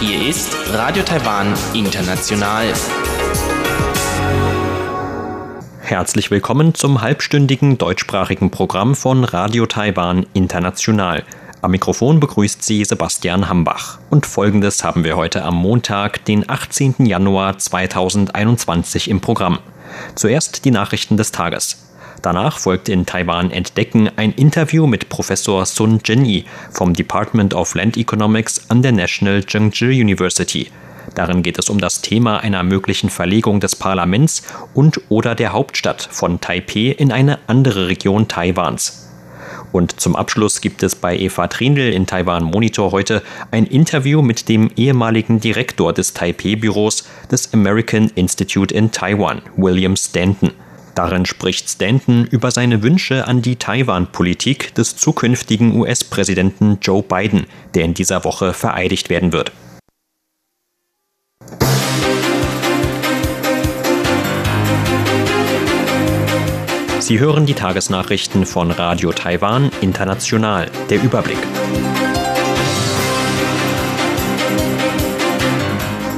Hier ist Radio Taiwan International. Herzlich willkommen zum halbstündigen deutschsprachigen Programm von Radio Taiwan International. Am Mikrofon begrüßt Sie Sebastian Hambach. Und folgendes haben wir heute am Montag, den 18. Januar 2021 im Programm. Zuerst die Nachrichten des Tages. Danach folgt in Taiwan Entdecken ein Interview mit Professor Sun Zhenyi vom Department of Land Economics an der National Zhengzhi University. Darin geht es um das Thema einer möglichen Verlegung des Parlaments und oder der Hauptstadt von Taipeh in eine andere Region Taiwans. Und zum Abschluss gibt es bei Eva Trindl in Taiwan Monitor heute ein Interview mit dem ehemaligen Direktor des Taipei-Büros des American Institute in Taiwan, William Stanton. Darin spricht Stanton über seine Wünsche an die Taiwan-Politik des zukünftigen US-Präsidenten Joe Biden, der in dieser Woche vereidigt werden wird. Sie hören die Tagesnachrichten von Radio Taiwan International. Der Überblick.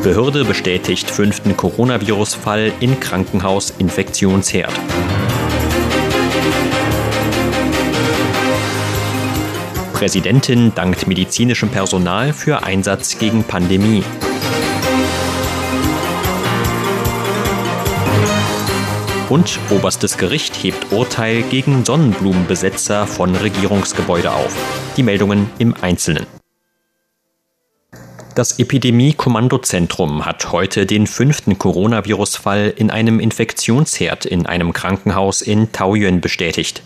Behörde bestätigt fünften Coronavirus-Fall in Krankenhaus Infektionsherd. Präsidentin dankt medizinischem Personal für Einsatz gegen Pandemie. Und oberstes Gericht hebt Urteil gegen Sonnenblumenbesetzer von Regierungsgebäude auf. Die Meldungen im Einzelnen. Das Epidemie-Kommandozentrum hat heute den fünften Coronavirus-Fall in einem Infektionsherd in einem Krankenhaus in Taoyuan bestätigt.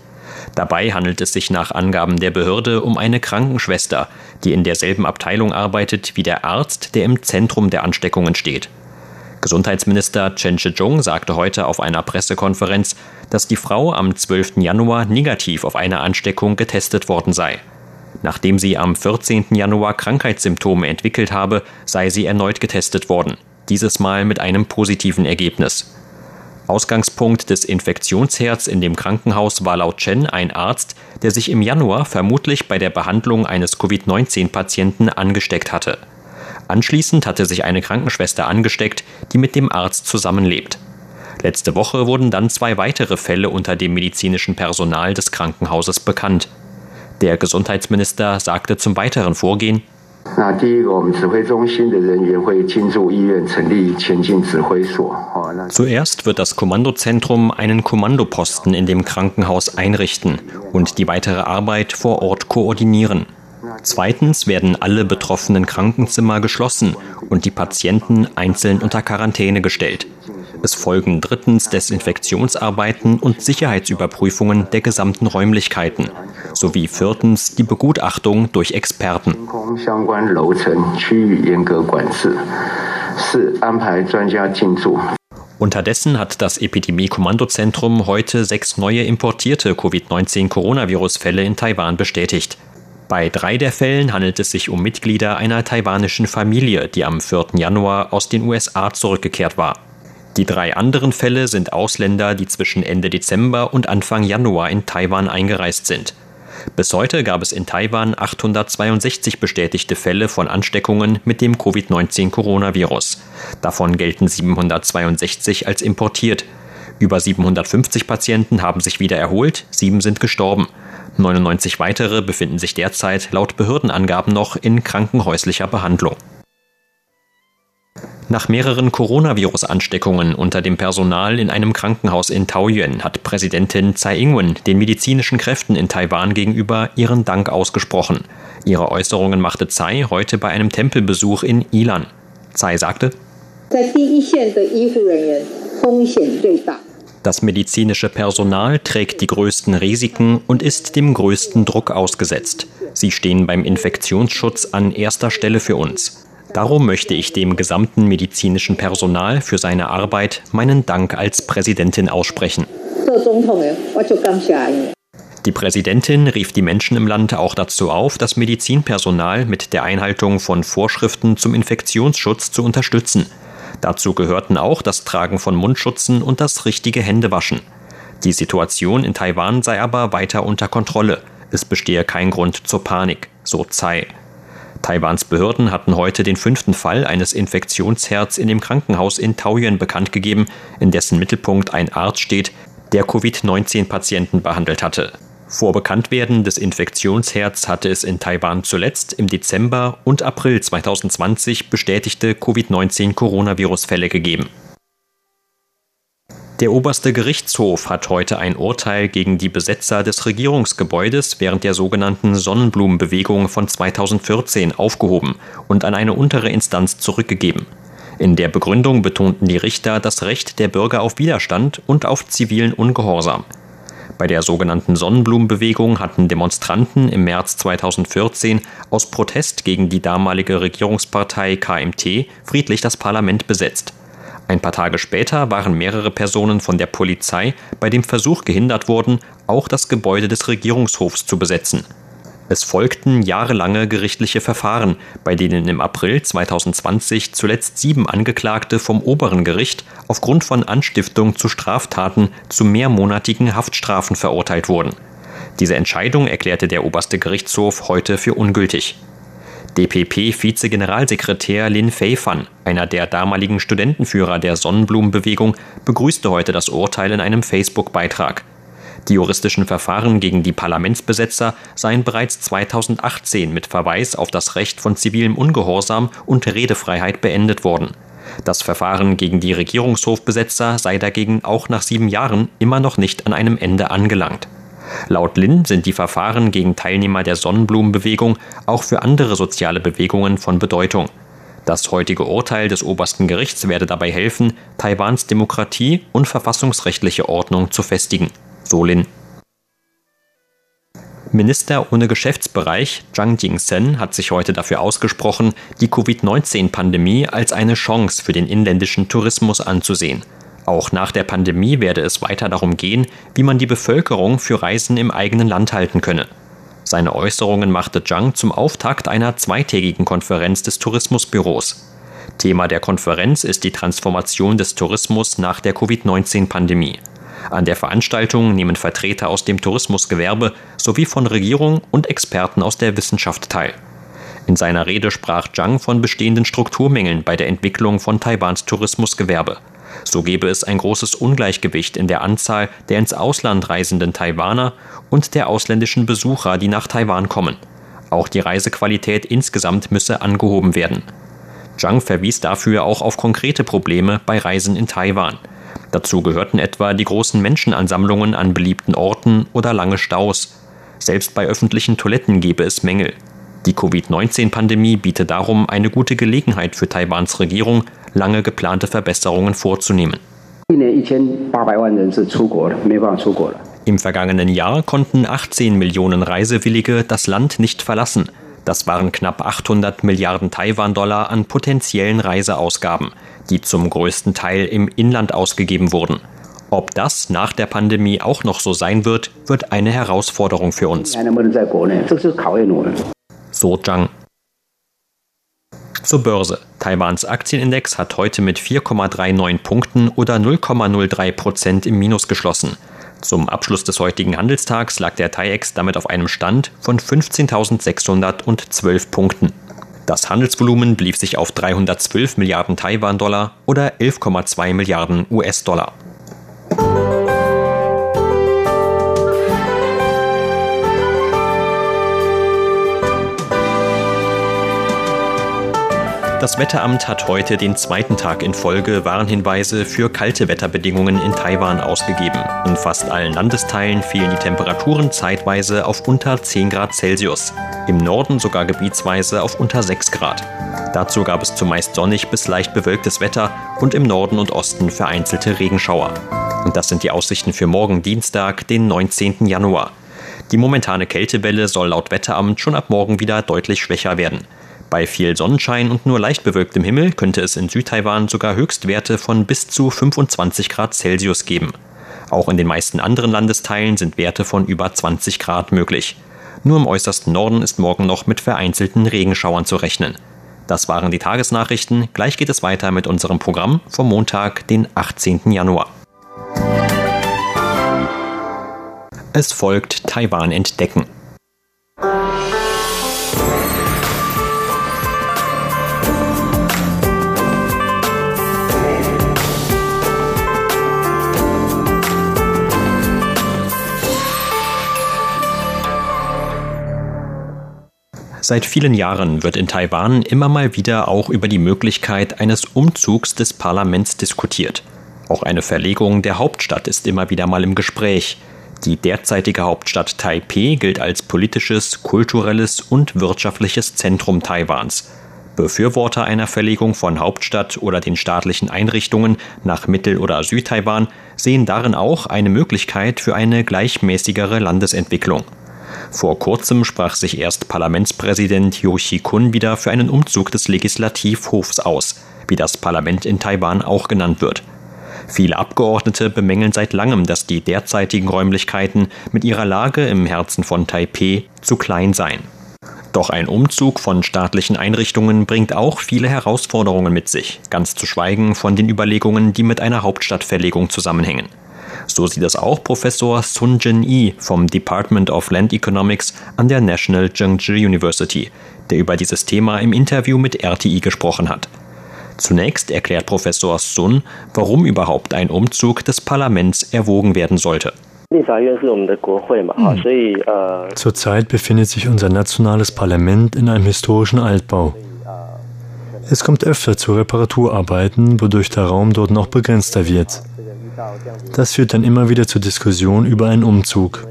Dabei handelt es sich nach Angaben der Behörde um eine Krankenschwester, die in derselben Abteilung arbeitet wie der Arzt, der im Zentrum der Ansteckungen steht. Gesundheitsminister Chen Shih-chung sagte heute auf einer Pressekonferenz, dass die Frau am 12. Januar negativ auf eine Ansteckung getestet worden sei. Nachdem sie am 14. Januar Krankheitssymptome entwickelt habe, sei sie erneut getestet worden, dieses Mal mit einem positiven Ergebnis. Ausgangspunkt des Infektionsherds in dem Krankenhaus war laut Chen ein Arzt, der sich im Januar vermutlich bei der Behandlung eines Covid-19-Patienten angesteckt hatte. Anschließend hatte sich eine Krankenschwester angesteckt, die mit dem Arzt zusammenlebt. Letzte Woche wurden dann zwei weitere Fälle unter dem medizinischen Personal des Krankenhauses bekannt. Der Gesundheitsminister sagte zum weiteren Vorgehen, Zuerst wird das Kommandozentrum einen Kommandoposten in dem Krankenhaus einrichten und die weitere Arbeit vor Ort koordinieren. Zweitens werden alle betroffenen Krankenzimmer geschlossen und die Patienten einzeln unter Quarantäne gestellt. Es folgen drittens Desinfektionsarbeiten und Sicherheitsüberprüfungen der gesamten Räumlichkeiten sowie viertens die Begutachtung durch Experten. Unterdessen hat das Epidemie-Kommandozentrum heute sechs neue importierte Covid-19-Coronavirus-Fälle in Taiwan bestätigt. Bei drei der Fällen handelt es sich um Mitglieder einer taiwanischen Familie, die am 4. Januar aus den USA zurückgekehrt war. Die drei anderen Fälle sind Ausländer, die zwischen Ende Dezember und Anfang Januar in Taiwan eingereist sind. Bis heute gab es in Taiwan 862 bestätigte Fälle von Ansteckungen mit dem Covid-19-Coronavirus. Davon gelten 762 als importiert. Über 750 Patienten haben sich wieder erholt, sieben sind gestorben. 99 weitere befinden sich derzeit laut Behördenangaben noch in krankenhäuslicher Behandlung. Nach mehreren Coronavirus-Ansteckungen unter dem Personal in einem Krankenhaus in Taoyuan hat Präsidentin Tsai Ing-wen den medizinischen Kräften in Taiwan gegenüber ihren Dank ausgesprochen. Ihre Äußerungen machte Tsai heute bei einem Tempelbesuch in Ilan. Tsai sagte, das medizinische Personal trägt die größten Risiken und ist dem größten Druck ausgesetzt. Sie stehen beim Infektionsschutz an erster Stelle für uns. Darum möchte ich dem gesamten medizinischen Personal für seine Arbeit meinen Dank als Präsidentin aussprechen. Die Präsidentin rief die Menschen im Land auch dazu auf, das Medizinpersonal mit der Einhaltung von Vorschriften zum Infektionsschutz zu unterstützen. Dazu gehörten auch das Tragen von Mundschutzen und das richtige Händewaschen. Die Situation in Taiwan sei aber weiter unter Kontrolle. Es bestehe kein Grund zur Panik, so Tsai. Taiwans Behörden hatten heute den fünften Fall eines Infektionsherz in dem Krankenhaus in Taoyuan bekannt gegeben, in dessen Mittelpunkt ein Arzt steht, der Covid-19-Patienten behandelt hatte. Vor Bekanntwerden des Infektionsherz hatte es in Taiwan zuletzt im Dezember und April 2020 bestätigte Covid-19-Coronavirus-Fälle gegeben. Der oberste Gerichtshof hat heute ein Urteil gegen die Besetzer des Regierungsgebäudes während der sogenannten Sonnenblumenbewegung von 2014 aufgehoben und an eine untere Instanz zurückgegeben. In der Begründung betonten die Richter das Recht der Bürger auf Widerstand und auf zivilen Ungehorsam. Bei der sogenannten Sonnenblumenbewegung hatten Demonstranten im März 2014 aus Protest gegen die damalige Regierungspartei KMT friedlich das Parlament besetzt. Ein paar Tage später waren mehrere Personen von der Polizei bei dem Versuch gehindert worden, auch das Gebäude des Regierungshofs zu besetzen. Es folgten jahrelange gerichtliche Verfahren, bei denen im April 2020 zuletzt sieben Angeklagte vom oberen Gericht aufgrund von Anstiftung zu Straftaten zu mehrmonatigen Haftstrafen verurteilt wurden. Diese Entscheidung erklärte der oberste Gerichtshof heute für ungültig. DPP-Vize-Generalsekretär Lin Feifan, einer der damaligen Studentenführer der Sonnenblumenbewegung, begrüßte heute das Urteil in einem Facebook-Beitrag. Die juristischen Verfahren gegen die Parlamentsbesetzer seien bereits 2018 mit Verweis auf das Recht von zivilem Ungehorsam und Redefreiheit beendet worden. Das Verfahren gegen die Regierungshofbesetzer sei dagegen auch nach sieben Jahren immer noch nicht an einem Ende angelangt. Laut Lin sind die Verfahren gegen Teilnehmer der Sonnenblumenbewegung auch für andere soziale Bewegungen von Bedeutung. Das heutige Urteil des obersten Gerichts werde dabei helfen, Taiwans Demokratie und verfassungsrechtliche Ordnung zu festigen. So Lin. Minister ohne Geschäftsbereich Zhang Jingsen hat sich heute dafür ausgesprochen, die Covid-19-Pandemie als eine Chance für den inländischen Tourismus anzusehen. Auch nach der Pandemie werde es weiter darum gehen, wie man die Bevölkerung für Reisen im eigenen Land halten könne. Seine Äußerungen machte Zhang zum Auftakt einer zweitägigen Konferenz des Tourismusbüros. Thema der Konferenz ist die Transformation des Tourismus nach der Covid-19-Pandemie. An der Veranstaltung nehmen Vertreter aus dem Tourismusgewerbe sowie von Regierung und Experten aus der Wissenschaft teil. In seiner Rede sprach Zhang von bestehenden Strukturmängeln bei der Entwicklung von Taiwans Tourismusgewerbe. So gebe es ein großes Ungleichgewicht in der Anzahl der ins Ausland reisenden Taiwaner und der ausländischen Besucher, die nach Taiwan kommen. Auch die Reisequalität insgesamt müsse angehoben werden. Zhang verwies dafür auch auf konkrete Probleme bei Reisen in Taiwan. Dazu gehörten etwa die großen Menschenansammlungen an beliebten Orten oder lange Staus. Selbst bei öffentlichen Toiletten gebe es Mängel. Die Covid-19-Pandemie biete darum eine gute Gelegenheit für Taiwans Regierung, lange geplante Verbesserungen vorzunehmen. Im vergangenen Jahr konnten 18 Millionen Reisewillige das Land nicht verlassen. Das waren knapp 800 Milliarden Taiwan-Dollar an potenziellen Reiseausgaben, die zum größten Teil im Inland ausgegeben wurden. Ob das nach der Pandemie auch noch so sein wird, wird eine Herausforderung für uns. So Zhang. Zur Börse. Taiwans Aktienindex hat heute mit 4,39 Punkten oder 0,03 Prozent im Minus geschlossen. Zum Abschluss des heutigen Handelstags lag der TAIEX damit auf einem Stand von 15.612 Punkten. Das Handelsvolumen blieb sich auf 312 Milliarden Taiwan-Dollar oder 11,2 Milliarden US-Dollar. Das Wetteramt hat heute den zweiten Tag in Folge Warnhinweise für kalte Wetterbedingungen in Taiwan ausgegeben. In fast allen Landesteilen fielen die Temperaturen zeitweise auf unter 10 Grad Celsius, im Norden sogar gebietsweise auf unter 6 Grad. Dazu gab es zumeist sonnig bis leicht bewölktes Wetter und im Norden und Osten vereinzelte Regenschauer. Und das sind die Aussichten für morgen Dienstag, den 19. Januar. Die momentane Kältewelle soll laut Wetteramt schon ab morgen wieder deutlich schwächer werden. Bei viel Sonnenschein und nur leicht bewölktem Himmel könnte es in Südtaiwan sogar Höchstwerte von bis zu 25 Grad Celsius geben. Auch in den meisten anderen Landesteilen sind Werte von über 20 Grad möglich. Nur im äußersten Norden ist morgen noch mit vereinzelten Regenschauern zu rechnen. Das waren die Tagesnachrichten. Gleich geht es weiter mit unserem Programm vom Montag, den 18. Januar. Es folgt Taiwan entdecken. Seit vielen Jahren wird in Taiwan immer mal wieder auch über die Möglichkeit eines Umzugs des Parlaments diskutiert. Auch eine Verlegung der Hauptstadt ist immer wieder mal im Gespräch. Die derzeitige Hauptstadt Taipeh gilt als politisches, kulturelles und wirtschaftliches Zentrum Taiwans. Befürworter einer Verlegung von Hauptstadt oder den staatlichen Einrichtungen nach Mittel- oder Südtaiwan sehen darin auch eine Möglichkeit für eine gleichmäßigere Landesentwicklung. Vor kurzem sprach sich erst Parlamentspräsident Yoshi Kun wieder für einen Umzug des Legislativhofs aus, wie das Parlament in Taiwan auch genannt wird. Viele Abgeordnete bemängeln seit langem, dass die derzeitigen Räumlichkeiten mit ihrer Lage im Herzen von Taipeh zu klein seien. Doch ein Umzug von staatlichen Einrichtungen bringt auch viele Herausforderungen mit sich, ganz zu schweigen von den Überlegungen, die mit einer Hauptstadtverlegung zusammenhängen. So sieht es auch Professor Sun Jin-yi vom Department of Land Economics an der National Zhengzhi University, der über dieses Thema im Interview mit RTI gesprochen hat. Zunächst erklärt Professor Sun, warum überhaupt ein Umzug des Parlaments erwogen werden sollte. Zurzeit befindet sich unser nationales Parlament in einem historischen Altbau. Es kommt öfter zu Reparaturarbeiten, wodurch der Raum dort noch begrenzter wird. Das führt dann immer wieder zur Diskussion über einen Umzug.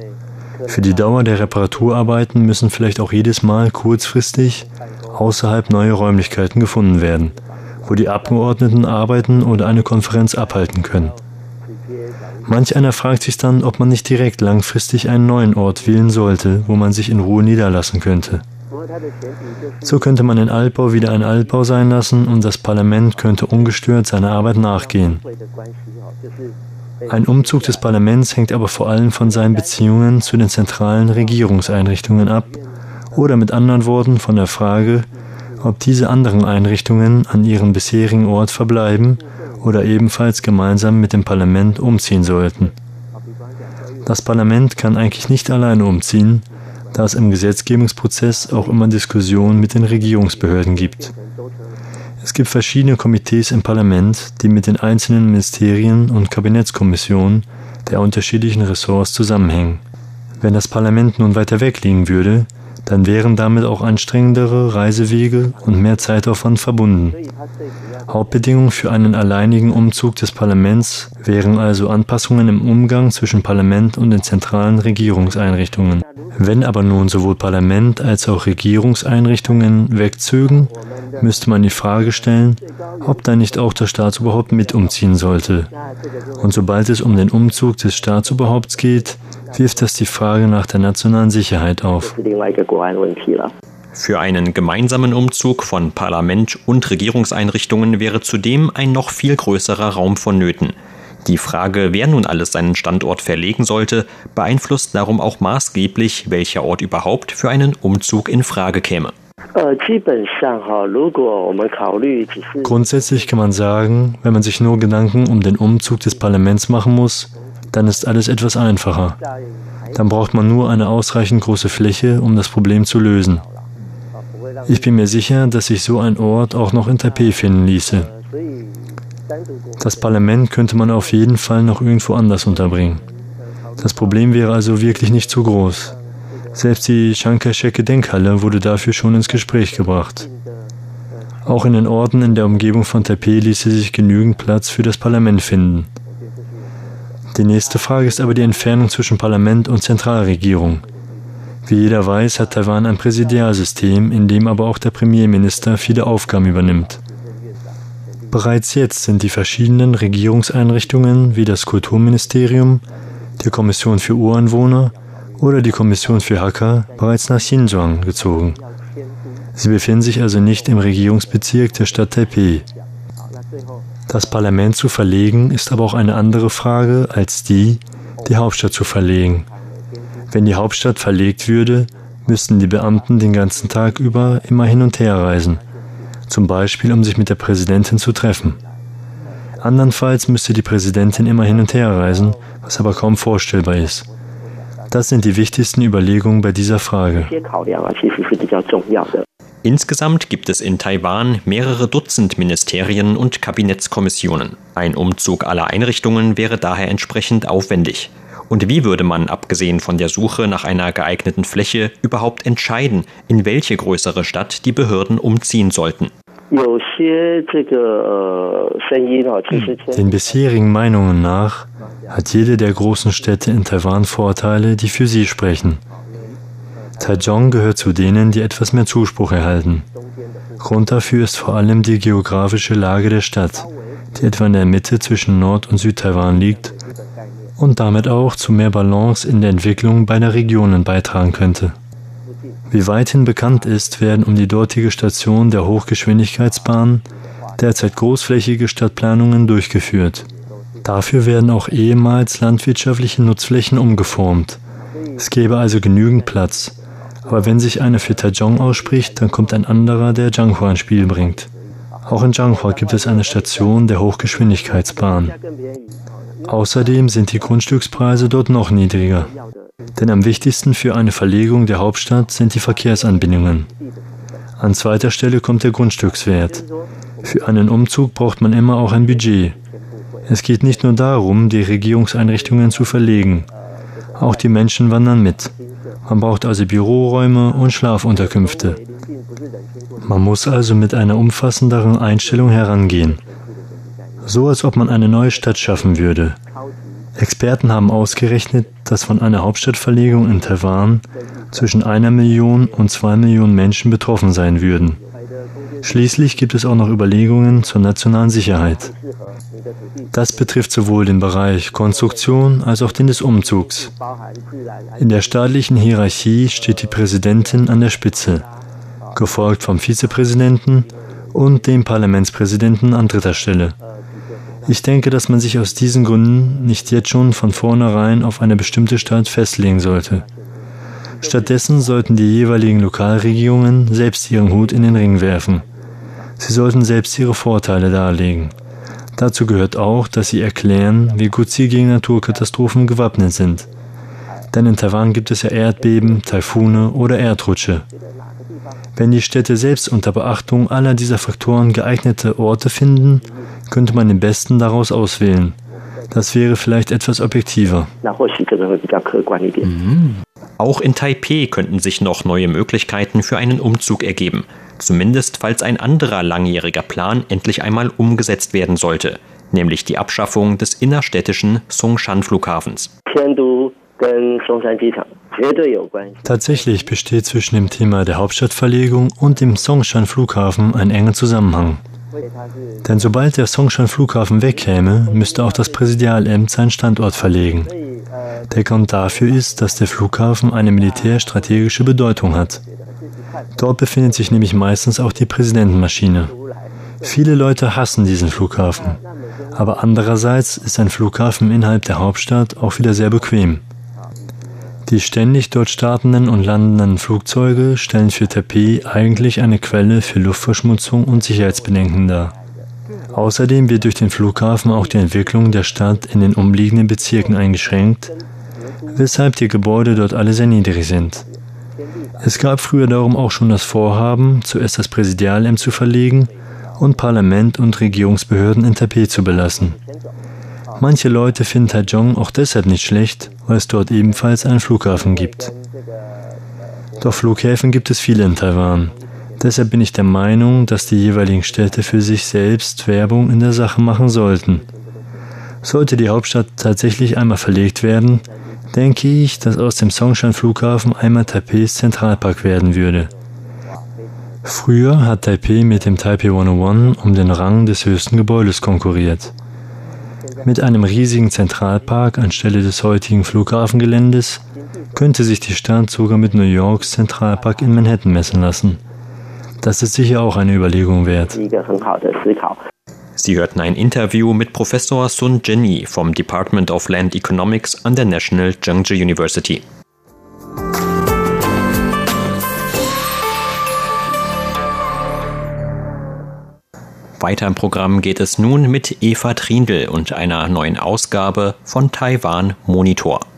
Für die Dauer der Reparaturarbeiten müssen vielleicht auch jedes Mal kurzfristig außerhalb neue Räumlichkeiten gefunden werden, wo die Abgeordneten arbeiten oder eine Konferenz abhalten können. Manch einer fragt sich dann, ob man nicht direkt langfristig einen neuen Ort wählen sollte, wo man sich in Ruhe niederlassen könnte. So könnte man den Altbau wieder ein Altbau sein lassen und das Parlament könnte ungestört seiner Arbeit nachgehen. Ein Umzug des Parlaments hängt aber vor allem von seinen Beziehungen zu den zentralen Regierungseinrichtungen ab oder mit anderen Worten von der Frage, ob diese anderen Einrichtungen an ihrem bisherigen Ort verbleiben oder ebenfalls gemeinsam mit dem Parlament umziehen sollten. Das Parlament kann eigentlich nicht alleine umziehen, da es im Gesetzgebungsprozess auch immer Diskussionen mit den Regierungsbehörden gibt. Es gibt verschiedene Komitees im Parlament, die mit den einzelnen Ministerien und Kabinettskommissionen der unterschiedlichen Ressorts zusammenhängen. Wenn das Parlament nun weiter weg liegen würde, dann wären damit auch anstrengendere Reisewege und mehr Zeitaufwand verbunden. Hauptbedingung für einen alleinigen Umzug des Parlaments wären also Anpassungen im Umgang zwischen Parlament und den zentralen Regierungseinrichtungen. Wenn aber nun sowohl Parlament als auch Regierungseinrichtungen wegzögen, müsste man die Frage stellen, ob da nicht auch der Staatsoberhaupt mit umziehen sollte. Und sobald es um den Umzug des Staatsoberhaupts geht, wirft das die Frage nach der nationalen Sicherheit auf. Für einen gemeinsamen Umzug von Parlament und Regierungseinrichtungen wäre zudem ein noch viel größerer Raum vonnöten. Die Frage, wer nun alles seinen Standort verlegen sollte, beeinflusst darum auch maßgeblich, welcher Ort überhaupt für einen Umzug in Frage käme. Grundsätzlich kann man sagen, wenn man sich nur Gedanken um den Umzug des Parlaments machen muss, dann ist alles etwas einfacher. Dann braucht man nur eine ausreichend große Fläche, um das Problem zu lösen. Ich bin mir sicher, dass sich so ein Ort auch noch in Taipei finden ließe. Das Parlament könnte man auf jeden Fall noch irgendwo anders unterbringen. Das Problem wäre also wirklich nicht zu groß. Selbst die Shankar-Shek-Gedenkhalle wurde dafür schon ins Gespräch gebracht. Auch in den Orten in der Umgebung von Taipei ließe sich genügend Platz für das Parlament finden. Die nächste Frage ist aber die Entfernung zwischen Parlament und Zentralregierung. Wie jeder weiß, hat Taiwan ein Präsidialsystem, in dem aber auch der Premierminister viele Aufgaben übernimmt. Bereits jetzt sind die verschiedenen Regierungseinrichtungen wie das Kulturministerium, die Kommission für Ureinwohner oder die Kommission für Hakka bereits nach Xinjiang gezogen. Sie befinden sich also nicht im Regierungsbezirk der Stadt Taipei. Das Parlament zu verlegen ist aber auch eine andere Frage als die, die Hauptstadt zu verlegen. Wenn die Hauptstadt verlegt würde, müssten die Beamten den ganzen Tag über immer hin und her reisen, zum Beispiel um sich mit der Präsidentin zu treffen. Andernfalls müsste die Präsidentin immer hin und her reisen, was aber kaum vorstellbar ist. Das sind die wichtigsten Überlegungen bei dieser Frage. Insgesamt gibt es in Taiwan mehrere Dutzend Ministerien und Kabinettskommissionen. Ein Umzug aller Einrichtungen wäre daher entsprechend aufwendig. Und wie würde man, abgesehen von der Suche nach einer geeigneten Fläche, überhaupt entscheiden, in welche größere Stadt die Behörden umziehen sollten? Den bisherigen Meinungen nach hat jede der großen Städte in Taiwan Vorteile, die für sie sprechen. Taichung gehört zu denen, die etwas mehr Zuspruch erhalten. Grund dafür ist vor allem die geografische Lage der Stadt, die etwa in der Mitte zwischen Nord- und Südtaiwan liegt und damit auch zu mehr Balance in der Entwicklung beider Regionen beitragen könnte. Wie weithin bekannt ist, werden um die dortige Station der Hochgeschwindigkeitsbahn derzeit großflächige Stadtplanungen durchgeführt. Dafür werden auch ehemals landwirtschaftliche Nutzflächen umgeformt. Es gäbe also genügend Platz. Aber wenn sich einer für Taichung ausspricht, dann kommt ein anderer, der Zhanghua ins Spiel bringt. Auch in Zhanghua gibt es eine Station der Hochgeschwindigkeitsbahn. Außerdem sind die Grundstückspreise dort noch niedriger. Denn am wichtigsten für eine Verlegung der Hauptstadt sind die Verkehrsanbindungen. An zweiter Stelle kommt der Grundstückswert. Für einen Umzug braucht man immer auch ein Budget. Es geht nicht nur darum, die Regierungseinrichtungen zu verlegen. Auch die Menschen wandern mit. Man braucht also Büroräume und Schlafunterkünfte. Man muss also mit einer umfassenderen Einstellung herangehen so als ob man eine neue Stadt schaffen würde. Experten haben ausgerechnet, dass von einer Hauptstadtverlegung in Taiwan zwischen einer Million und zwei Millionen Menschen betroffen sein würden. Schließlich gibt es auch noch Überlegungen zur nationalen Sicherheit. Das betrifft sowohl den Bereich Konstruktion als auch den des Umzugs. In der staatlichen Hierarchie steht die Präsidentin an der Spitze, gefolgt vom Vizepräsidenten und dem Parlamentspräsidenten an dritter Stelle. Ich denke, dass man sich aus diesen Gründen nicht jetzt schon von vornherein auf eine bestimmte Stadt festlegen sollte. Stattdessen sollten die jeweiligen Lokalregierungen selbst ihren Hut in den Ring werfen. Sie sollten selbst ihre Vorteile darlegen. Dazu gehört auch, dass sie erklären, wie gut sie gegen Naturkatastrophen gewappnet sind. Denn in Taiwan gibt es ja Erdbeben, Taifune oder Erdrutsche. Wenn die Städte selbst unter Beachtung aller dieser Faktoren geeignete Orte finden, könnte man den besten daraus auswählen. Das wäre vielleicht etwas objektiver. Mhm. Auch in Taipeh könnten sich noch neue Möglichkeiten für einen Umzug ergeben. Zumindest falls ein anderer langjähriger Plan endlich einmal umgesetzt werden sollte, nämlich die Abschaffung des innerstädtischen Songshan-Flughafens. Tatsächlich besteht zwischen dem Thema der Hauptstadtverlegung und dem Songshan-Flughafen ein enger Zusammenhang. Denn sobald der Songshan-Flughafen wegkäme, müsste auch das Präsidialamt seinen Standort verlegen. Der Grund dafür ist, dass der Flughafen eine militärstrategische Bedeutung hat. Dort befindet sich nämlich meistens auch die Präsidentenmaschine. Viele Leute hassen diesen Flughafen. Aber andererseits ist ein Flughafen innerhalb der Hauptstadt auch wieder sehr bequem. Die ständig dort startenden und landenden Flugzeuge stellen für Taipei eigentlich eine Quelle für Luftverschmutzung und Sicherheitsbedenken dar. Außerdem wird durch den Flughafen auch die Entwicklung der Stadt in den umliegenden Bezirken eingeschränkt, weshalb die Gebäude dort alle sehr niedrig sind. Es gab früher darum auch schon das Vorhaben, zuerst das Präsidialamt zu verlegen und Parlament und Regierungsbehörden in Taipei zu belassen. Manche Leute finden Taichung auch deshalb nicht schlecht, weil es dort ebenfalls einen Flughafen gibt. Doch Flughäfen gibt es viele in Taiwan. Deshalb bin ich der Meinung, dass die jeweiligen Städte für sich selbst Werbung in der Sache machen sollten. Sollte die Hauptstadt tatsächlich einmal verlegt werden, denke ich, dass aus dem Songshan Flughafen einmal Taipeis Zentralpark werden würde. Früher hat Taipei mit dem Taipei 101 um den Rang des höchsten Gebäudes konkurriert. Mit einem riesigen Zentralpark anstelle des heutigen Flughafengeländes könnte sich die Stadt sogar mit New Yorks Zentralpark in Manhattan messen lassen. Das ist sicher auch eine Überlegung wert. Sie hörten ein Interview mit Professor Sun Jenny vom Department of Land Economics an der National Zhengzhou University. Weiter im Programm geht es nun mit Eva Trindl und einer neuen Ausgabe von Taiwan Monitor.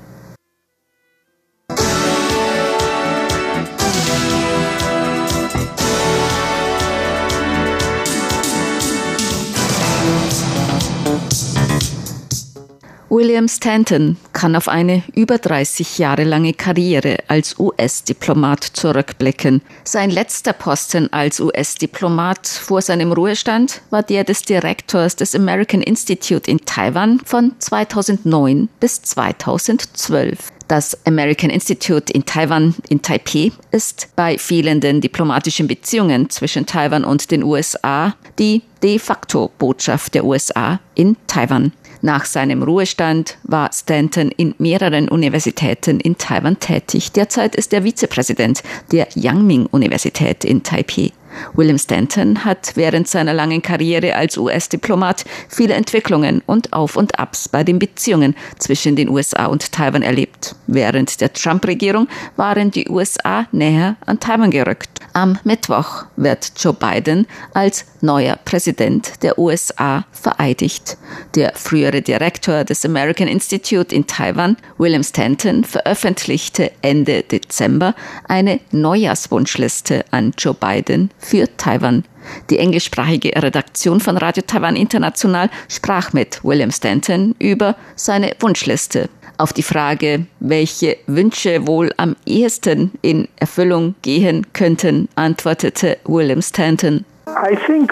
William Stanton kann auf eine über 30 Jahre lange Karriere als US-Diplomat zurückblicken. Sein letzter Posten als US-Diplomat vor seinem Ruhestand war der des Direktors des American Institute in Taiwan von 2009 bis 2012. Das American Institute in Taiwan in Taipei ist bei fehlenden diplomatischen Beziehungen zwischen Taiwan und den USA die de facto Botschaft der USA in Taiwan. Nach seinem Ruhestand war Stanton in mehreren Universitäten in Taiwan tätig. Derzeit ist er Vizepräsident der Yangming-Universität in Taipei. William Stanton hat während seiner langen Karriere als US-Diplomat viele Entwicklungen und Auf und Abs bei den Beziehungen zwischen den USA und Taiwan erlebt. Während der Trump-Regierung waren die USA näher an Taiwan gerückt. Am Mittwoch wird Joe Biden als neuer Präsident der USA vereidigt. Der frühere Direktor des American Institute in Taiwan, William Stanton, veröffentlichte Ende Dezember eine Neujahrswunschliste an Joe Biden für Taiwan. Die englischsprachige Redaktion von Radio Taiwan International sprach mit William Stanton über seine Wunschliste. Auf die Frage, welche Wünsche wohl am ehesten in Erfüllung gehen könnten, antwortete William Stanton. I think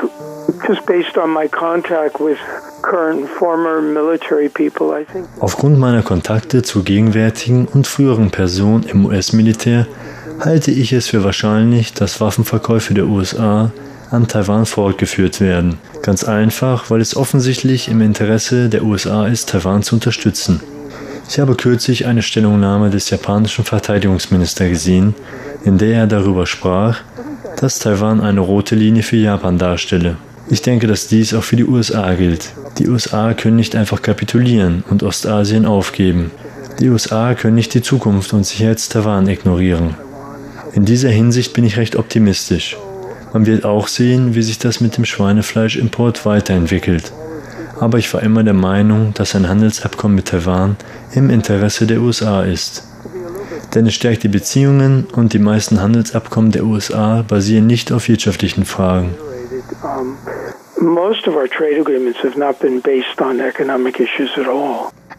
just based on my contact with Aufgrund meiner Kontakte zu gegenwärtigen und früheren Personen im US-Militär halte ich es für wahrscheinlich, dass Waffenverkäufe der USA an Taiwan fortgeführt werden. Ganz einfach, weil es offensichtlich im Interesse der USA ist, Taiwan zu unterstützen. Ich habe kürzlich eine Stellungnahme des japanischen Verteidigungsministers gesehen, in der er darüber sprach, dass Taiwan eine rote Linie für Japan darstelle. Ich denke, dass dies auch für die USA gilt. Die USA können nicht einfach kapitulieren und Ostasien aufgeben. Die USA können nicht die Zukunft und Sicherheit Taiwan ignorieren. In dieser Hinsicht bin ich recht optimistisch. Man wird auch sehen, wie sich das mit dem Schweinefleischimport weiterentwickelt aber ich war immer der Meinung, dass ein Handelsabkommen mit Taiwan im Interesse der USA ist. Denn es stärkt die Beziehungen und die meisten Handelsabkommen der USA basieren nicht auf wirtschaftlichen Fragen.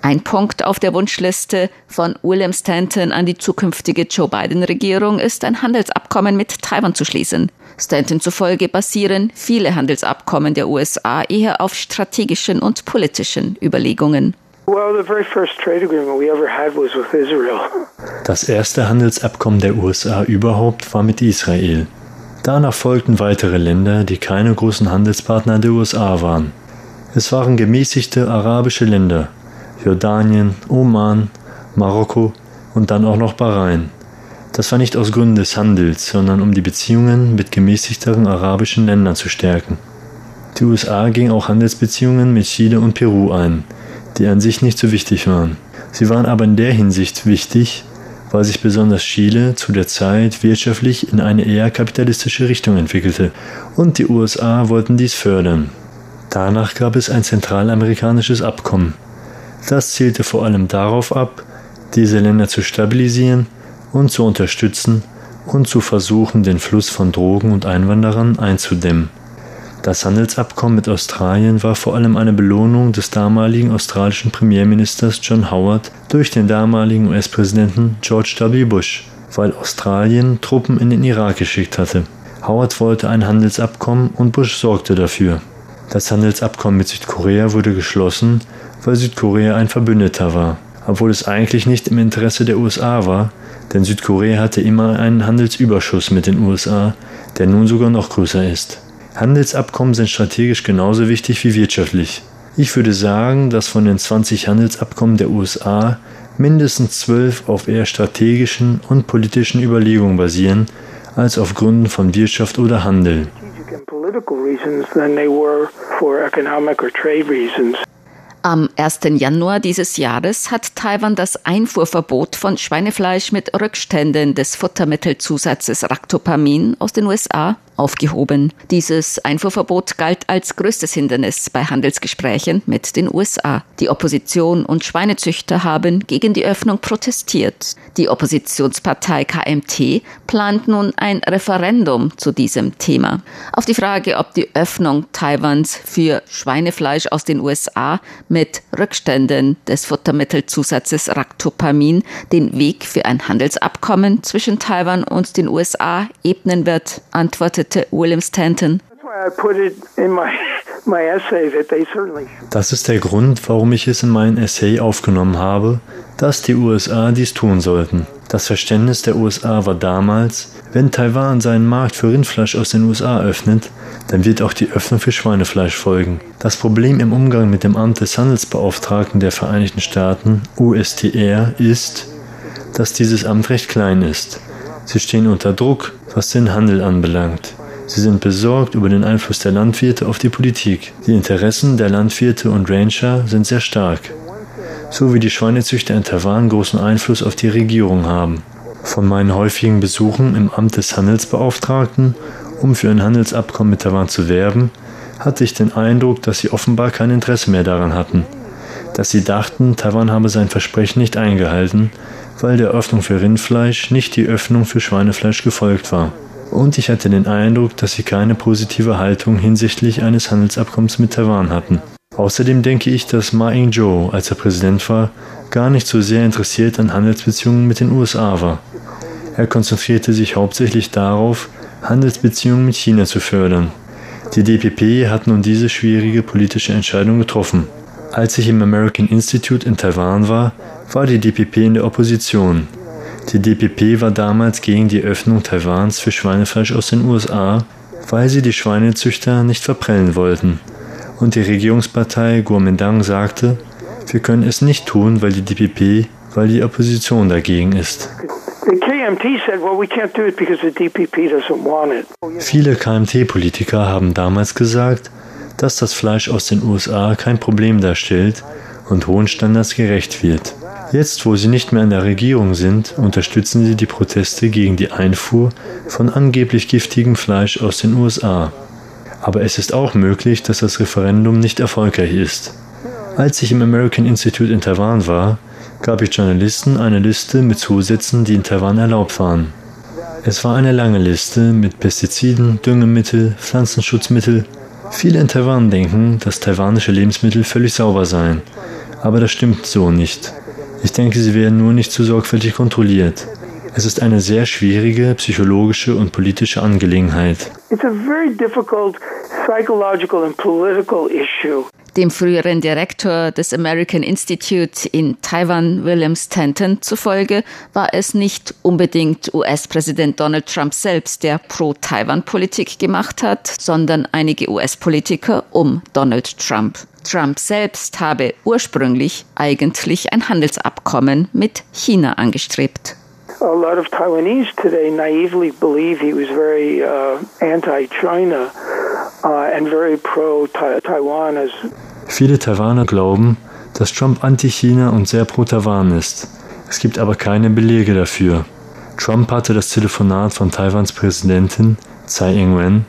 Ein Punkt auf der Wunschliste von William Stanton an die zukünftige Joe Biden-Regierung ist, ein Handelsabkommen mit Taiwan zu schließen. Stanton zufolge basieren viele Handelsabkommen der USA eher auf strategischen und politischen Überlegungen. Das erste Handelsabkommen der USA überhaupt war mit Israel. Danach folgten weitere Länder, die keine großen Handelspartner der USA waren. Es waren gemäßigte arabische Länder, Jordanien, Oman, Marokko und dann auch noch Bahrain. Das war nicht aus Gründen des Handels, sondern um die Beziehungen mit gemäßigteren arabischen Ländern zu stärken. Die USA ging auch Handelsbeziehungen mit Chile und Peru ein, die an sich nicht so wichtig waren. Sie waren aber in der Hinsicht wichtig, weil sich besonders Chile zu der Zeit wirtschaftlich in eine eher kapitalistische Richtung entwickelte und die USA wollten dies fördern. Danach gab es ein zentralamerikanisches Abkommen. Das zielte vor allem darauf ab, diese Länder zu stabilisieren und zu unterstützen und zu versuchen, den Fluss von Drogen und Einwanderern einzudämmen. Das Handelsabkommen mit Australien war vor allem eine Belohnung des damaligen australischen Premierministers John Howard durch den damaligen US-Präsidenten George W. Bush, weil Australien Truppen in den Irak geschickt hatte. Howard wollte ein Handelsabkommen und Bush sorgte dafür. Das Handelsabkommen mit Südkorea wurde geschlossen, weil Südkorea ein Verbündeter war, obwohl es eigentlich nicht im Interesse der USA war, denn Südkorea hatte immer einen Handelsüberschuss mit den USA, der nun sogar noch größer ist. Handelsabkommen sind strategisch genauso wichtig wie wirtschaftlich. Ich würde sagen, dass von den 20 Handelsabkommen der USA mindestens 12 auf eher strategischen und politischen Überlegungen basieren, als auf Gründen von Wirtschaft oder Handel. Am 1. Januar dieses Jahres hat Taiwan das Einfuhrverbot von Schweinefleisch mit Rückständen des Futtermittelzusatzes Ractopamin aus den USA aufgehoben. Dieses Einfuhrverbot galt als größtes Hindernis bei Handelsgesprächen mit den USA. Die Opposition und Schweinezüchter haben gegen die Öffnung protestiert. Die Oppositionspartei KMT plant nun ein Referendum zu diesem Thema. Auf die Frage, ob die Öffnung Taiwans für Schweinefleisch aus den USA mit Rückständen des Futtermittelzusatzes Ractopamin den Weg für ein Handelsabkommen zwischen Taiwan und den USA ebnen wird, antwortete William Stanton. Das ist der Grund, warum ich es in meinen Essay aufgenommen habe, dass die USA dies tun sollten. Das Verständnis der USA war damals, wenn Taiwan seinen Markt für Rindfleisch aus den USA öffnet, dann wird auch die Öffnung für Schweinefleisch folgen. Das Problem im Umgang mit dem Amt des Handelsbeauftragten der Vereinigten Staaten, USTR, ist, dass dieses Amt recht klein ist. Sie stehen unter Druck, was den Handel anbelangt. Sie sind besorgt über den Einfluss der Landwirte auf die Politik. Die Interessen der Landwirte und Rancher sind sehr stark. So wie die Schweinezüchter in Taiwan großen Einfluss auf die Regierung haben. Von meinen häufigen Besuchen im Amt des Handelsbeauftragten, um für ein Handelsabkommen mit Taiwan zu werben, hatte ich den Eindruck, dass sie offenbar kein Interesse mehr daran hatten. Dass sie dachten, Taiwan habe sein Versprechen nicht eingehalten, weil der Öffnung für Rindfleisch nicht die Öffnung für Schweinefleisch gefolgt war. Und ich hatte den Eindruck, dass sie keine positive Haltung hinsichtlich eines Handelsabkommens mit Taiwan hatten. Außerdem denke ich, dass Ma Ying-jeou, als er Präsident war, gar nicht so sehr interessiert an Handelsbeziehungen mit den USA war. Er konzentrierte sich hauptsächlich darauf, Handelsbeziehungen mit China zu fördern. Die DPP hat nun diese schwierige politische Entscheidung getroffen. Als ich im American Institute in Taiwan war, war die DPP in der Opposition. Die DPP war damals gegen die Öffnung Taiwans für Schweinefleisch aus den USA, weil sie die Schweinezüchter nicht verprellen wollten. Und die Regierungspartei Kuomintang sagte, wir können es nicht tun, weil die DPP, weil die Opposition dagegen ist. Viele KMT-Politiker haben damals gesagt, dass das Fleisch aus den USA kein Problem darstellt und hohen Standards gerecht wird. Jetzt, wo sie nicht mehr in der Regierung sind, unterstützen sie die Proteste gegen die Einfuhr von angeblich giftigem Fleisch aus den USA. Aber es ist auch möglich, dass das Referendum nicht erfolgreich ist. Als ich im American Institute in Taiwan war, gab ich Journalisten eine Liste mit Zusätzen, die in Taiwan erlaubt waren. Es war eine lange Liste mit Pestiziden, Düngemittel, Pflanzenschutzmittel. Viele in Taiwan denken, dass taiwanische Lebensmittel völlig sauber seien, aber das stimmt so nicht. Ich denke, sie werden nur nicht zu sorgfältig kontrolliert. Es ist eine sehr schwierige psychologische und politische Angelegenheit. It's a very difficult psychological and political issue. Dem früheren Direktor des American Institute in Taiwan, William Stanton, zufolge war es nicht unbedingt US-Präsident Donald Trump selbst, der Pro-Taiwan-Politik gemacht hat, sondern einige US-Politiker um Donald Trump. Trump selbst habe ursprünglich eigentlich ein Handelsabkommen mit China angestrebt. A lot of Taiwanese today naively believe he was very uh, anti-China uh, and very pro-Taiwan. -Taiwan Viele Taiwaner glauben, dass Trump anti-China und sehr pro-Taiwan ist. Es gibt aber keine Belege dafür. Trump hatte das Telefonat von Taiwans Präsidentin Tsai Ing-wen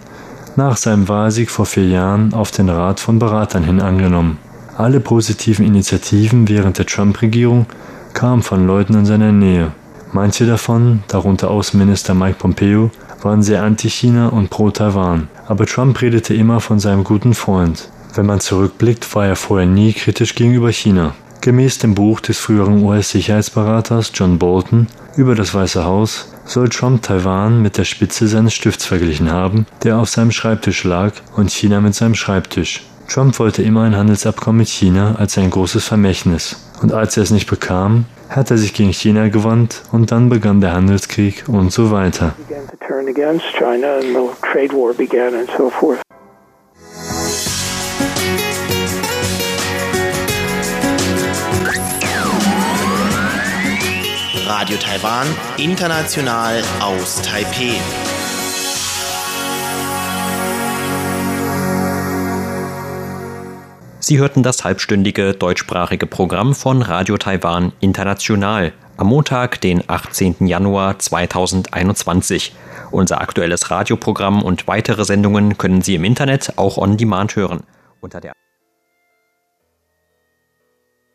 nach seinem Wahlsieg vor vier Jahren auf den Rat von Beratern hin angenommen. Alle positiven Initiativen während der Trump-Regierung kamen von Leuten in seiner Nähe. Manche davon, darunter Außenminister Mike Pompeo, waren sehr anti-China und pro-Taiwan. Aber Trump redete immer von seinem guten Freund. Wenn man zurückblickt, war er vorher nie kritisch gegenüber China. Gemäß dem Buch des früheren US-Sicherheitsberaters John Bolton über das Weiße Haus soll Trump Taiwan mit der Spitze seines Stifts verglichen haben, der auf seinem Schreibtisch lag, und China mit seinem Schreibtisch. Trump wollte immer ein Handelsabkommen mit China als ein großes Vermächtnis. Und als er es nicht bekam, hat er sich gegen China gewandt und dann begann der Handelskrieg und so weiter. Radio Taiwan, international aus Taipeh. Sie hörten das halbstündige deutschsprachige Programm von Radio Taiwan International. am Montag, den 18. Januar 2021. Unser aktuelles Radioprogramm und weitere Sendungen können Sie im Internet auch on demand hören. Unter der